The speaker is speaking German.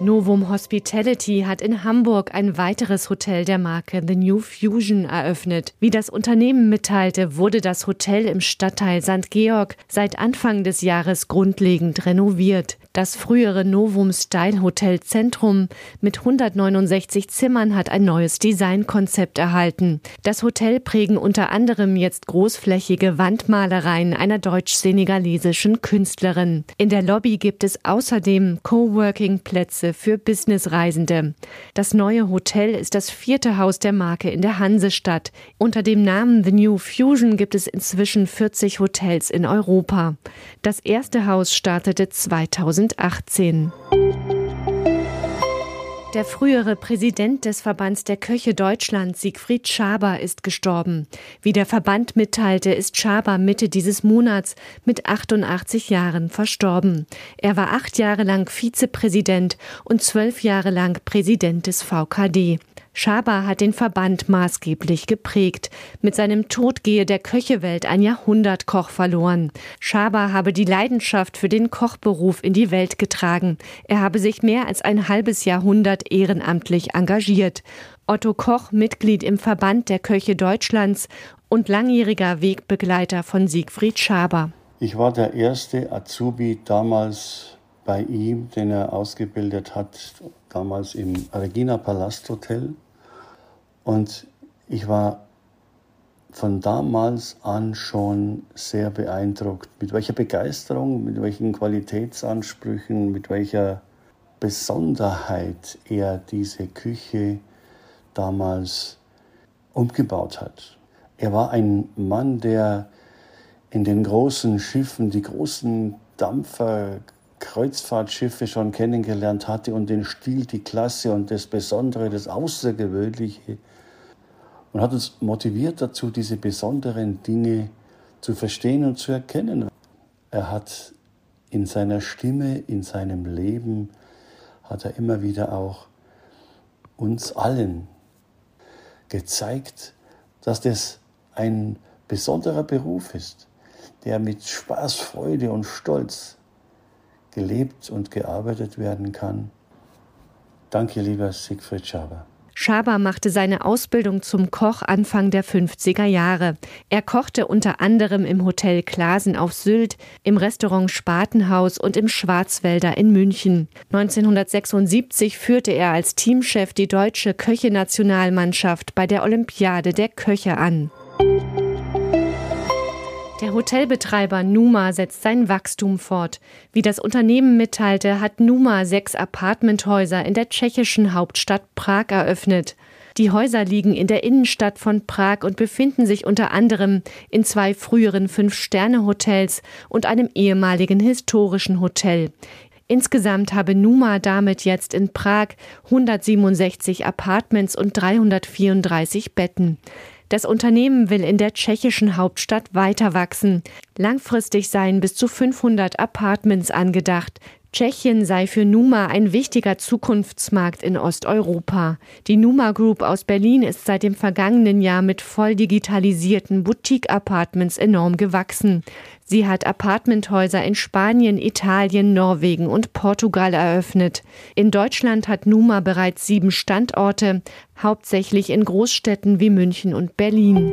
Novum Hospitality hat in Hamburg ein weiteres Hotel der Marke The New Fusion eröffnet. Wie das Unternehmen mitteilte, wurde das Hotel im Stadtteil St. Georg seit Anfang des Jahres grundlegend renoviert. Das frühere Novum Style Hotel Zentrum mit 169 Zimmern hat ein neues Designkonzept erhalten. Das Hotel prägen unter anderem jetzt großflächige Wandmalereien einer deutsch-senegalesischen Künstlerin. In der Lobby gibt es außerdem Coworking-Plätze für Businessreisende. Das neue Hotel ist das vierte Haus der Marke in der Hansestadt. Unter dem Namen The New Fusion gibt es inzwischen 40 Hotels in Europa. Das erste Haus startete 2000 2018. Der frühere Präsident des Verbands der Köche Deutschland, Siegfried Schaber, ist gestorben. Wie der Verband mitteilte, ist Schaber Mitte dieses Monats mit 88 Jahren verstorben. Er war acht Jahre lang Vizepräsident und zwölf Jahre lang Präsident des VKD. Schaber hat den Verband maßgeblich geprägt. Mit seinem Tod gehe der Köchewelt ein Jahrhundertkoch verloren. Schaber habe die Leidenschaft für den Kochberuf in die Welt getragen. Er habe sich mehr als ein halbes Jahrhundert ehrenamtlich engagiert. Otto Koch, Mitglied im Verband der Köche Deutschlands und langjähriger Wegbegleiter von Siegfried Schaber. Ich war der erste Azubi damals bei ihm, den er ausgebildet hat, damals im Regina Palast Hotel. Und ich war von damals an schon sehr beeindruckt, mit welcher Begeisterung, mit welchen Qualitätsansprüchen, mit welcher Besonderheit er diese Küche damals umgebaut hat. Er war ein Mann, der in den großen Schiffen, die großen Dampfer, Kreuzfahrtschiffe schon kennengelernt hatte und den Stil, die Klasse und das Besondere, das Außergewöhnliche und hat uns motiviert dazu, diese besonderen Dinge zu verstehen und zu erkennen. Er hat in seiner Stimme, in seinem Leben, hat er immer wieder auch uns allen gezeigt, dass das ein besonderer Beruf ist, der mit Spaß, Freude und Stolz gelebt und gearbeitet werden kann. Danke, lieber Siegfried Schaber. Schaber machte seine Ausbildung zum Koch Anfang der 50er Jahre. Er kochte unter anderem im Hotel Klasen auf Sylt, im Restaurant Spatenhaus und im Schwarzwälder in München. 1976 führte er als Teamchef die deutsche Köche-Nationalmannschaft bei der Olympiade der Köche an. Der Hotelbetreiber Numa setzt sein Wachstum fort. Wie das Unternehmen mitteilte, hat Numa sechs Apartmenthäuser in der tschechischen Hauptstadt Prag eröffnet. Die Häuser liegen in der Innenstadt von Prag und befinden sich unter anderem in zwei früheren Fünf-Sterne-Hotels und einem ehemaligen historischen Hotel. Insgesamt habe Numa damit jetzt in Prag 167 Apartments und 334 Betten. Das Unternehmen will in der tschechischen Hauptstadt weiter wachsen. Langfristig seien bis zu 500 Apartments angedacht. Tschechien sei für Numa ein wichtiger Zukunftsmarkt in Osteuropa. Die Numa Group aus Berlin ist seit dem vergangenen Jahr mit voll digitalisierten Boutique-Apartments enorm gewachsen. Sie hat Apartmenthäuser in Spanien, Italien, Norwegen und Portugal eröffnet. In Deutschland hat Numa bereits sieben Standorte, hauptsächlich in Großstädten wie München und Berlin.